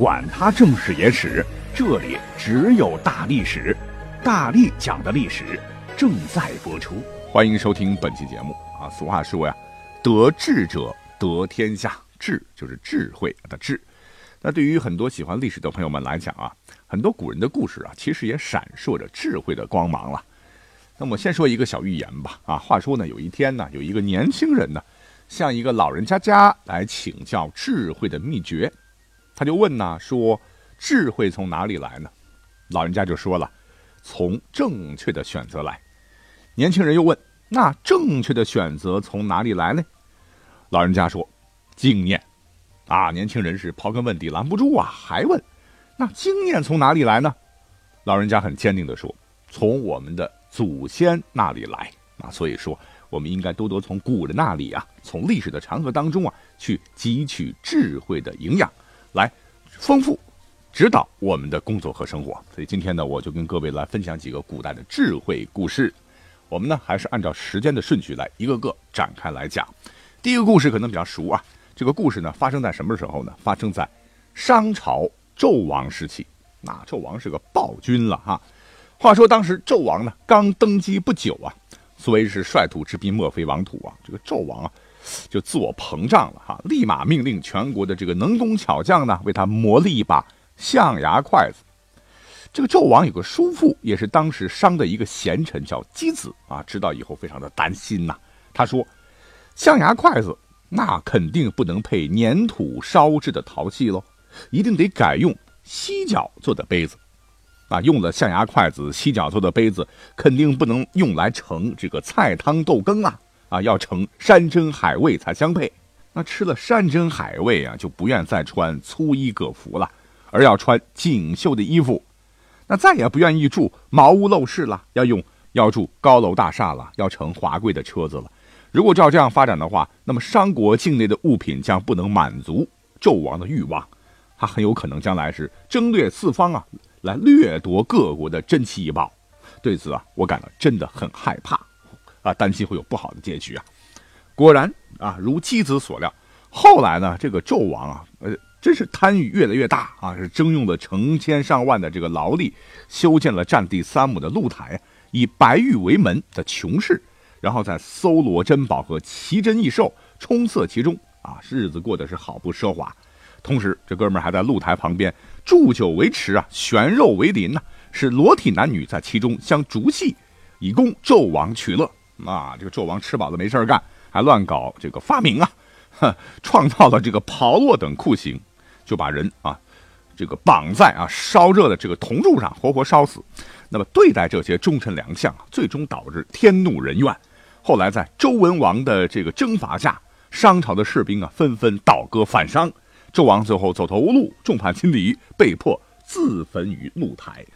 管他正史野史。这里只有大历史，大力讲的历史正在播出，欢迎收听本期节目啊！俗话说呀，得智者得天下，智就是智慧的智。那对于很多喜欢历史的朋友们来讲啊，很多古人的故事啊，其实也闪烁着智慧的光芒了。那么先说一个小寓言吧啊，话说呢，有一天呢，有一个年轻人呢，向一个老人家家来请教智慧的秘诀，他就问呢说。智慧从哪里来呢？老人家就说了：“从正确的选择来。”年轻人又问：“那正确的选择从哪里来呢？”老人家说：“经验。”啊，年轻人是刨根问底拦不住啊，还问：“那经验从哪里来呢？”老人家很坚定地说：“从我们的祖先那里来。”啊，所以说我们应该多多从古人那里啊，从历史的长河当中啊，去汲取智慧的营养，来丰富。指导我们的工作和生活，所以今天呢，我就跟各位来分享几个古代的智慧故事。我们呢，还是按照时间的顺序来一个个展开来讲。第一个故事可能比较熟啊，这个故事呢，发生在什么时候呢？发生在商朝纣王时期。那纣王是个暴君了哈。话说当时纣王呢，刚登基不久啊，所谓是率土之滨，莫非王土啊。这个纣王啊，就自我膨胀了哈，立马命令全国的这个能工巧匠呢，为他磨了一把。象牙筷子，这个纣王有个叔父，也是当时商的一个贤臣，叫箕子啊。知道以后非常的担心呐。他说：“象牙筷子那肯定不能配粘土烧制的陶器喽，一定得改用犀角做的杯子。啊，用了象牙筷子、犀角做的杯子，肯定不能用来盛这个菜汤豆羹啊。啊，要成山珍海味才相配。那吃了山珍海味啊，就不愿再穿粗衣葛服了。”而要穿锦绣的衣服，那再也不愿意住茅屋陋室了，要用要住高楼大厦了，要乘华贵的车子了。如果照这样发展的话，那么商国境内的物品将不能满足纣王的欲望，他很有可能将来是征掠四方啊，来掠夺各国的珍奇异宝。对此啊，我感到真的很害怕啊，担心会有不好的结局啊。果然啊，如妻子所料，后来呢，这个纣王啊，呃。真是贪欲越来越大啊！是征用了成千上万的这个劳力，修建了占地三亩的露台，以白玉为门的琼室，然后再搜罗珍宝和奇珍异兽，充塞其中啊，日子过得是好不奢华。同时，这哥们儿还在露台旁边祝酒为池啊，悬肉为林呐，使裸体男女在其中相逐戏，以供纣王取乐啊。这个纣王吃饱了没事干，还乱搞这个发明啊，创造了这个炮烙等酷刑。就把人啊，这个绑在啊烧热的这个铜柱上，活活烧死。那么对待这些忠臣良将，最终导致天怒人怨。后来在周文王的这个征伐下，商朝的士兵啊纷纷倒戈反商，纣王最后走投无路，众叛亲离，被迫自焚于露台。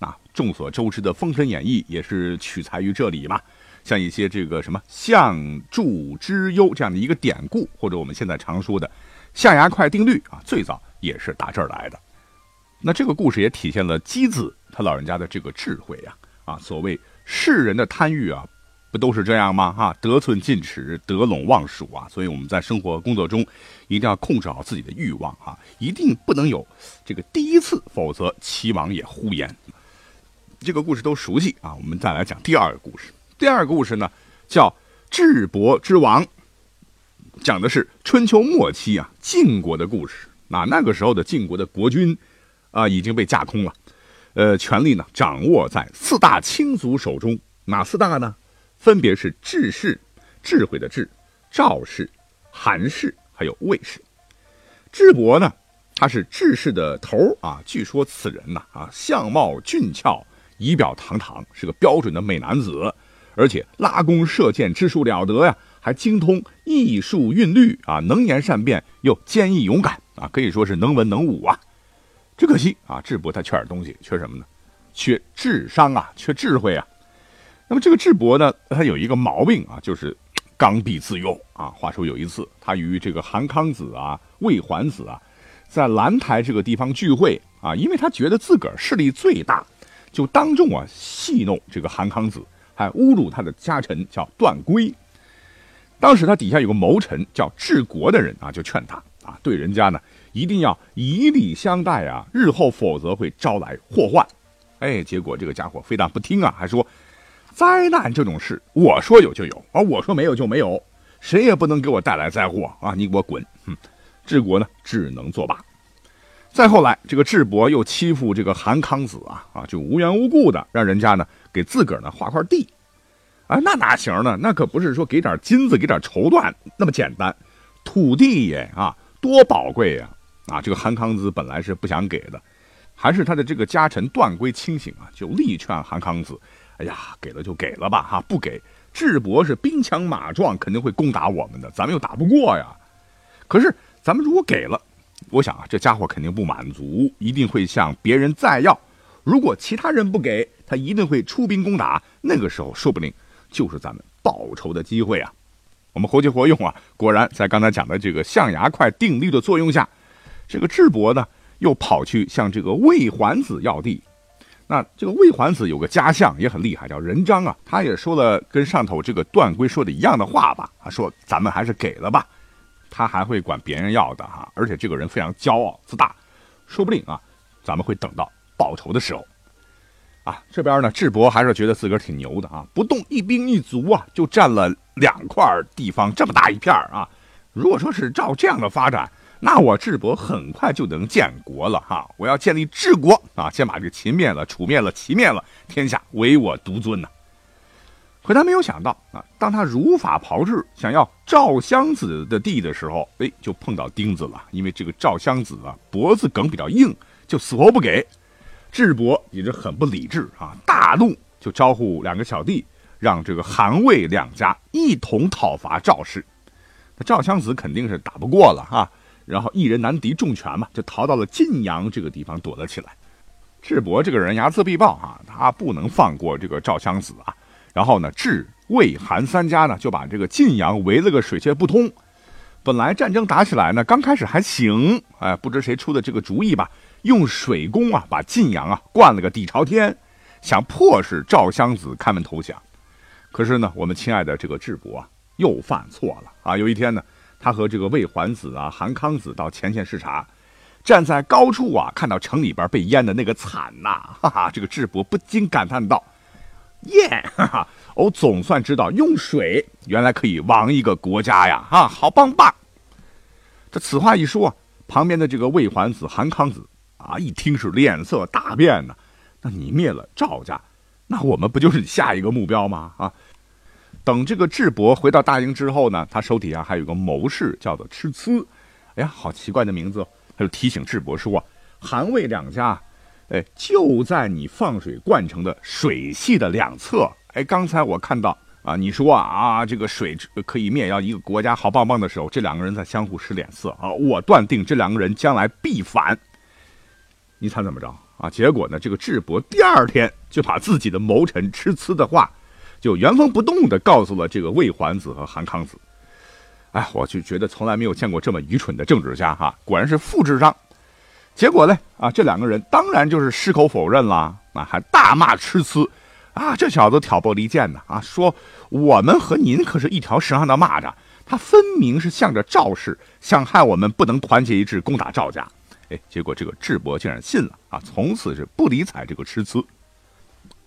那众所周知的《封神演义》也是取材于这里嘛。像一些这个什么相助之忧这样的一个典故，或者我们现在常说的。象牙块定律啊，最早也是打这儿来的。那这个故事也体现了箕子他老人家的这个智慧呀啊，所谓世人的贪欲啊，不都是这样吗？哈，得寸进尺，得陇望蜀啊。所以我们在生活工作中一定要控制好自己的欲望啊，一定不能有这个第一次，否则齐王也呼延。这个故事都熟悉啊，我们再来讲第二个故事。第二个故事呢，叫智伯之王。讲的是春秋末期啊，晋国的故事。那那个时候的晋国的国君，啊，已经被架空了，呃，权力呢掌握在四大卿族手中。哪四大呢？分别是智氏，智慧的智；赵氏、韩氏，还有魏氏。智伯呢，他是智氏的头啊。据说此人呐，啊，相貌俊俏，仪表堂堂，是个标准的美男子，而且拉弓射箭之术了得呀。还精通艺术韵律啊，能言善辩又坚毅勇敢啊，可以说是能文能武啊。只可惜啊，智伯他缺点东西，缺什么呢？缺智商啊，缺智慧啊。那么这个智伯呢，他有一个毛病啊，就是刚愎自用啊。话说有一次，他与这个韩康子啊、魏桓子啊，在兰台这个地方聚会啊，因为他觉得自个儿势力最大，就当众啊戏弄这个韩康子，还侮辱他的家臣叫段圭。当时他底下有个谋臣叫治国的人啊，就劝他啊，对人家呢一定要以礼相待啊，日后否则会招来祸患。哎，结果这个家伙非但不听啊，还说。灾难这种事，我说有就有，而我说没有就没有，谁也不能给我带来灾祸啊！你给我滚！哼，治国呢，只能作罢。再后来，这个智伯又欺负这个韩康子啊啊，就无缘无故的让人家呢给自个儿呢划块地，啊，那哪行呢？那可不是说给点金子、给点绸缎那么简单，土地也啊多宝贵呀！啊，这个韩康子本来是不想给的，还是他的这个家臣段圭清醒啊，就力劝韩康子。哎呀，给了就给了吧，哈，不给，智伯是兵强马壮，肯定会攻打我们的，咱们又打不过呀。可是咱们如果给了，我想啊，这家伙肯定不满足，一定会向别人再要。如果其他人不给他，一定会出兵攻打。那个时候，说不定就是咱们报仇的机会啊。我们活学活用啊，果然在刚才讲的这个象牙块定律的作用下，这个智伯呢，又跑去向这个魏桓子要地。那这个魏桓子有个家相也很厉害，叫任章啊。他也说了跟上头这个段圭说的一样的话吧。他说：“咱们还是给了吧。”他还会管别人要的哈。而且这个人非常骄傲自大，说不定啊，咱们会等到报仇的时候。啊，这边呢，智伯还是觉得自个儿挺牛的啊，不动一兵一卒啊，就占了两块地方这么大一片啊。如果说是照这样的发展，那我智伯很快就能建国了哈！我要建立治国啊，先把这个秦灭了，楚灭了，齐灭了，天下唯我独尊呐！可他没有想到啊，当他如法炮制，想要赵襄子的地的时候，哎，就碰到钉子了。因为这个赵襄子啊，脖子梗比较硬，就死活不给。智伯也是很不理智啊，大怒，就招呼两个小弟，让这个韩魏两家一同讨伐赵氏。那赵襄子肯定是打不过了哈。然后一人难敌众拳嘛，就逃到了晋阳这个地方躲了起来。智伯这个人睚眦必报啊，他不能放过这个赵襄子啊。然后呢，智、魏、韩三家呢就把这个晋阳围了个水泄不通。本来战争打起来呢，刚开始还行，哎，不知谁出的这个主意吧，用水攻啊，把晋阳啊灌了个底朝天，想迫使赵襄子开门投降。可是呢，我们亲爱的这个智伯啊，又犯错了啊。有一天呢。他和这个魏桓子啊、韩康子到前线视察，站在高处啊，看到城里边被淹的那个惨呐，哈哈！这个智伯不禁感叹道：“耶，哈哈！我总算知道用水原来可以亡一个国家呀！啊，好棒棒！”这此话一说，旁边的这个魏桓子、韩康子啊，一听是脸色大变呢。那你灭了赵家，那我们不就是下一个目标吗？啊！等这个智伯回到大营之后呢，他手底下还有个谋士叫做吃呲，哎呀，好奇怪的名字！他就提醒智伯说：“韩魏两家，哎，就在你放水灌城的水系的两侧。哎，刚才我看到啊，你说啊，这个水可以灭掉一个国家，好棒棒的时候，这两个人在相互使脸色啊。我断定这两个人将来必反。你猜怎么着啊？结果呢，这个智伯第二天就把自己的谋臣吃呲的话。”就原封不动的告诉了这个魏桓子和韩康子，哎，我就觉得从来没有见过这么愚蠢的政治家哈，果然是副智商。结果呢，啊，这两个人当然就是矢口否认了，啊，还大骂痴呲，啊，这小子挑拨离间呢，啊，说我们和您可是一条绳上的蚂蚱，他分明是向着赵氏，想害我们不能团结一致攻打赵家。哎，结果这个智伯竟然信了，啊，从此是不理睬这个痴呲。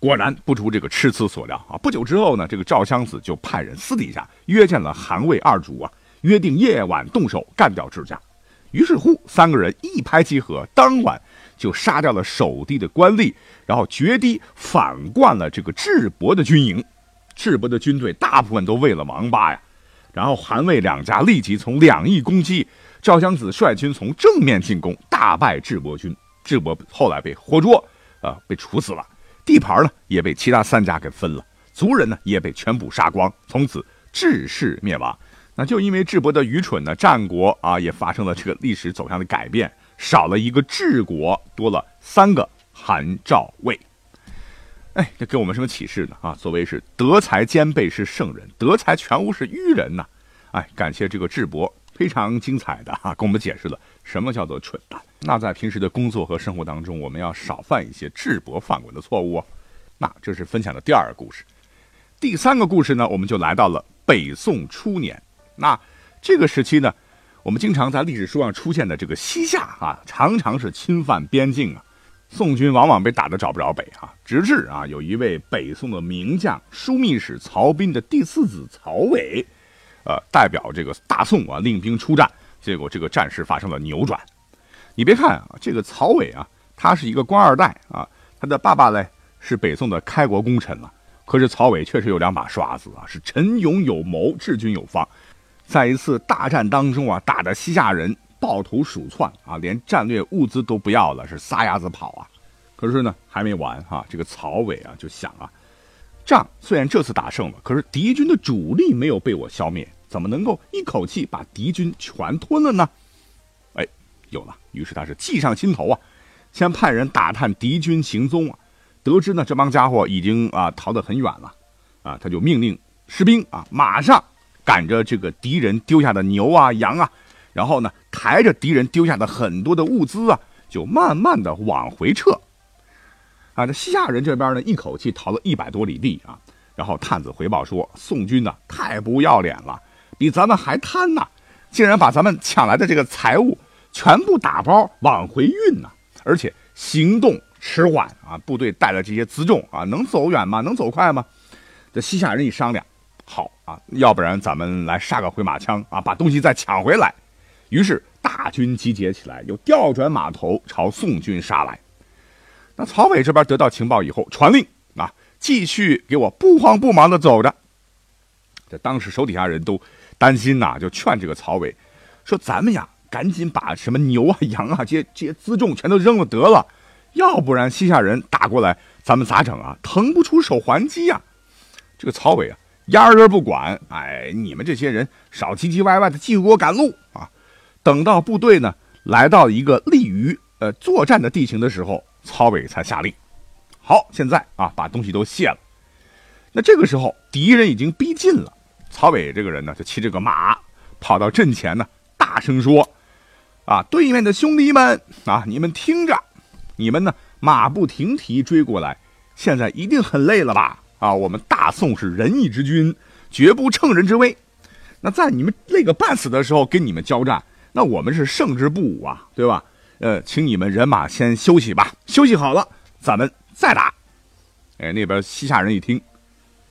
果然不出这个痴呲所料啊！不久之后呢，这个赵襄子就派人私底下约见了韩魏二主啊，约定夜晚动手干掉智家。于是乎，三个人一拍即合，当晚就杀掉了守地的官吏，然后决堤反灌了这个智伯的军营。智伯的军队大部分都喂了王八呀。然后韩魏两家立即从两翼攻击，赵襄子率军从正面进攻，大败智伯军。智伯后来被活捉，啊，被处死了。地盘呢也被其他三家给分了，族人呢也被全部杀光，从此智氏灭亡。那就因为智伯的愚蠢呢，战国啊也发生了这个历史走向的改变，少了一个智国，多了三个韩赵魏。哎，这给我们什么启示呢？啊，所谓是德才兼备是圣人，德才全无是愚人呐。哎，感谢这个智伯非常精彩的哈，跟我们解释了什么叫做蠢蛋。那在平时的工作和生活当中，我们要少犯一些智伯犯过的错误。那这是分享的第二个故事。第三个故事呢，我们就来到了北宋初年。那这个时期呢，我们经常在历史书上出现的这个西夏啊，常常是侵犯边境啊。宋军往往被打得找不着北啊，直至啊有一位北宋的名将枢密使曹彬的第四子曹伟，呃，代表这个大宋啊领兵出战，结果这个战事发生了扭转。你别看啊，这个曹伟啊，他是一个官二代啊，他的爸爸嘞是北宋的开国功臣了。可是曹伟确实有两把刷子啊，是陈勇有谋，治军有方，在一次大战当中啊，打的西夏人。抱头鼠窜啊，连战略物资都不要了，是撒丫子跑啊！可是呢，还没完哈，这个曹伟啊就想啊，仗虽然这次打胜了，可是敌军的主力没有被我消灭，怎么能够一口气把敌军全吞了呢？哎，有了，于是他是计上心头啊，先派人打探敌军行踪啊，得知呢这帮家伙已经啊逃得很远了，啊，他就命令士兵啊马上赶着这个敌人丢下的牛啊羊啊。然后呢，抬着敌人丢下的很多的物资啊，就慢慢的往回撤。啊，这西夏人这边呢，一口气逃了一百多里地啊。然后探子回报说，宋军呢太不要脸了，比咱们还贪呐，竟然把咱们抢来的这个财物全部打包往回运呢，而且行动迟缓啊。部队带的这些辎重啊，能走远吗？能走快吗？这西夏人一商量，好啊，要不然咱们来杀个回马枪啊，把东西再抢回来。于是大军集结起来，又调转马头朝宋军杀来。那曹伟这边得到情报以后，传令啊，继续给我不慌不忙的走着。这当时手底下人都担心呐，就劝这个曹伟说：“咱们呀，赶紧把什么牛啊、羊啊这些这些辎重全都扔了得了，要不然西夏人打过来，咱们咋整啊？腾不出手还击呀！”这个曹伟啊，压根不管，哎，你们这些人少唧唧歪歪的，继续给我赶路啊！等到部队呢来到一个利于呃作战的地形的时候，曹伟才下令：“好，现在啊把东西都卸了。”那这个时候敌人已经逼近了，曹伟这个人呢就骑着个马跑到阵前呢，大声说：“啊，对面的兄弟们啊，你们听着，你们呢马不停蹄追过来，现在一定很累了吧？啊，我们大宋是仁义之君，绝不乘人之危。那在你们累个半死的时候跟你们交战。”那我们是胜之不武啊，对吧？呃，请你们人马先休息吧，休息好了，咱们再打。哎，那边西夏人一听，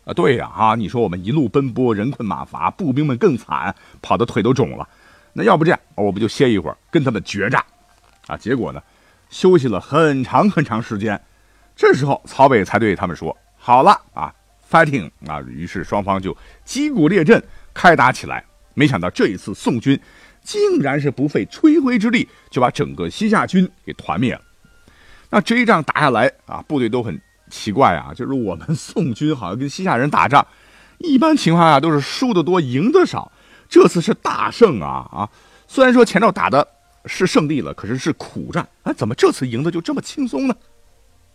啊，对呀，啊，你说我们一路奔波，人困马乏，步兵们更惨，跑的腿都肿了。那要不这样，我们就歇一会儿，跟他们决战。啊，结果呢，休息了很长很长时间。这时候曹北才对他们说：“好了啊，fighting 啊！”于是双方就击鼓列阵，开打起来。没想到这一次宋军。竟然是不费吹灰之力就把整个西夏军给团灭了。那这一仗打下来啊，部队都很奇怪啊，就是我们宋军好像跟西夏人打仗，一般情况下都是输的多，赢的少。这次是大胜啊啊！虽然说前头打的是胜利了，可是是苦战啊，怎么这次赢的就这么轻松呢？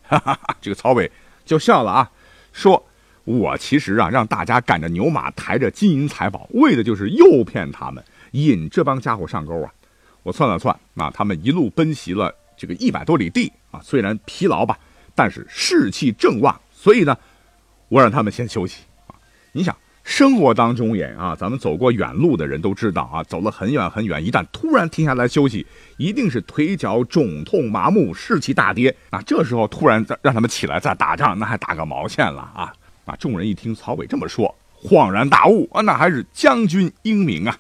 哈哈哈！这个曹伟就笑了啊，说：“我其实啊，让大家赶着牛马，抬着金银财宝，为的就是诱骗他们。”引这帮家伙上钩啊！我算了算啊，他们一路奔袭了这个一百多里地啊，虽然疲劳吧，但是士气正旺，所以呢，我让他们先休息啊。你想，生活当中也啊，咱们走过远路的人都知道啊，走了很远很远，一旦突然停下来休息，一定是腿脚肿痛、麻木、士气大跌啊。这时候突然再让他们起来再打仗，那还打个毛线了啊！啊，众人一听曹伟这么说，恍然大悟啊，那还是将军英明啊！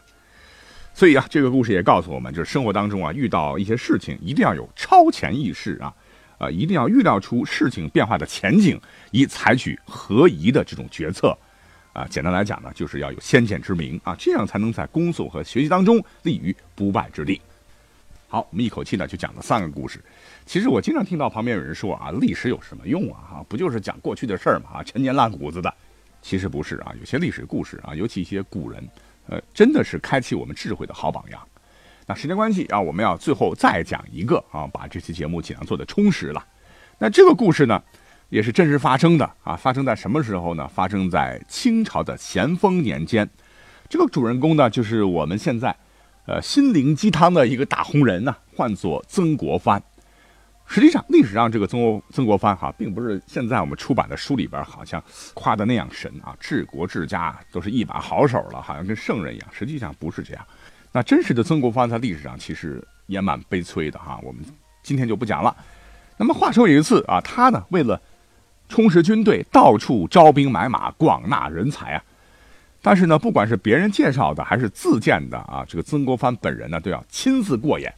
所以啊，这个故事也告诉我们，就是生活当中啊，遇到一些事情一定要有超前意识啊，啊，一定要预料出事情变化的前景，以采取合宜的这种决策，啊，简单来讲呢，就是要有先见之明啊，这样才能在工作和学习当中立于不败之地。好，我们一口气呢就讲了三个故事。其实我经常听到旁边有人说啊，历史有什么用啊？哈，不就是讲过去的事儿嘛？啊，陈年烂谷子的。其实不是啊，有些历史故事啊，尤其一些古人。呃，真的是开启我们智慧的好榜样。那时间关系啊，我们要最后再讲一个啊，把这期节目尽量做的充实了。那这个故事呢，也是真实发生的啊！发生在什么时候呢？发生在清朝的咸丰年间。这个主人公呢，就是我们现在，呃，心灵鸡汤的一个大红人呢，唤作曾国藩。实际上，历史上这个曾国曾国藩哈，并不是现在我们出版的书里边好像夸的那样神啊，治国治家都是一把好手了，好像跟圣人一样。实际上不是这样。那真实的曾国藩在历史上其实也蛮悲催的哈。我们今天就不讲了。那么话说有一次啊，他呢为了充实军队，到处招兵买马，广纳人才啊。但是呢，不管是别人介绍的还是自荐的啊，这个曾国藩本人呢都要亲自过眼。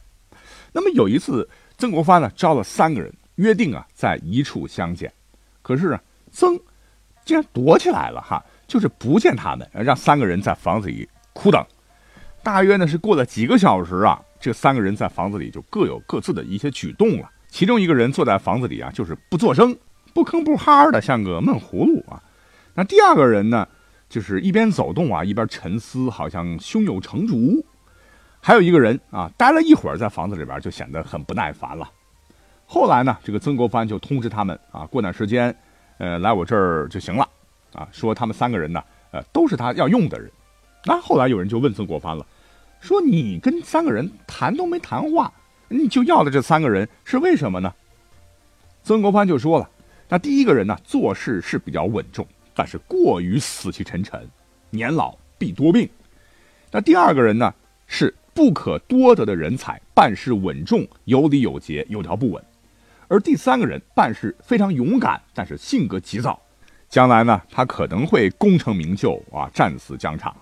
那么有一次，曾国藩呢招了三个人，约定啊在一处相见。可是，曾竟然躲起来了哈，就是不见他们，让三个人在房子里苦等。大约呢是过了几个小时啊，这三个人在房子里就各有各自的一些举动了。其中一个人坐在房子里啊，就是不作声。不吭不哈的，像个闷葫芦啊。那第二个人呢，就是一边走动啊，一边沉思，好像胸有成竹。还有一个人啊，待了一会儿在房子里边，就显得很不耐烦了。后来呢，这个曾国藩就通知他们啊，过段时间，呃，来我这儿就行了啊。说他们三个人呢，呃，都是他要用的人。那后来有人就问曾国藩了，说你跟三个人谈都没谈话，你就要的这三个人是为什么呢？曾国藩就说了。那第一个人呢，做事是比较稳重，但是过于死气沉沉，年老必多病。那第二个人呢，是不可多得的人才，办事稳重，有理有节，有条不紊。而第三个人办事非常勇敢，但是性格急躁，将来呢，他可能会功成名就啊，战死疆场。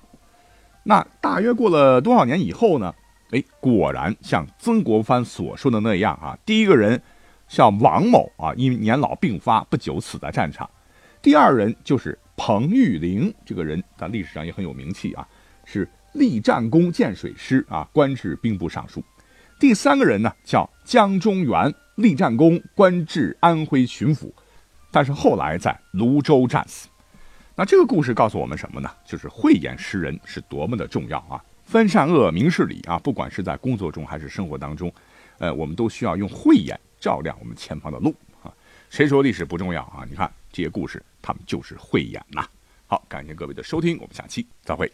那大约过了多少年以后呢？哎，果然像曾国藩所说的那样啊，第一个人。像王某啊，因年老病发，不久死在战场。第二人就是彭玉麟，这个人在历史上也很有名气啊，是立战功建水师啊，官至兵部尚书。第三个人呢叫江中元，立战功，官至安徽巡抚，但是后来在泸州战死。那这个故事告诉我们什么呢？就是慧眼识人是多么的重要啊！分善恶，明事理啊！不管是在工作中还是生活当中，呃，我们都需要用慧眼。照亮我们前方的路啊！谁说历史不重要啊？你看这些故事，他们就是慧眼呐。好，感谢各位的收听，我们下期再会。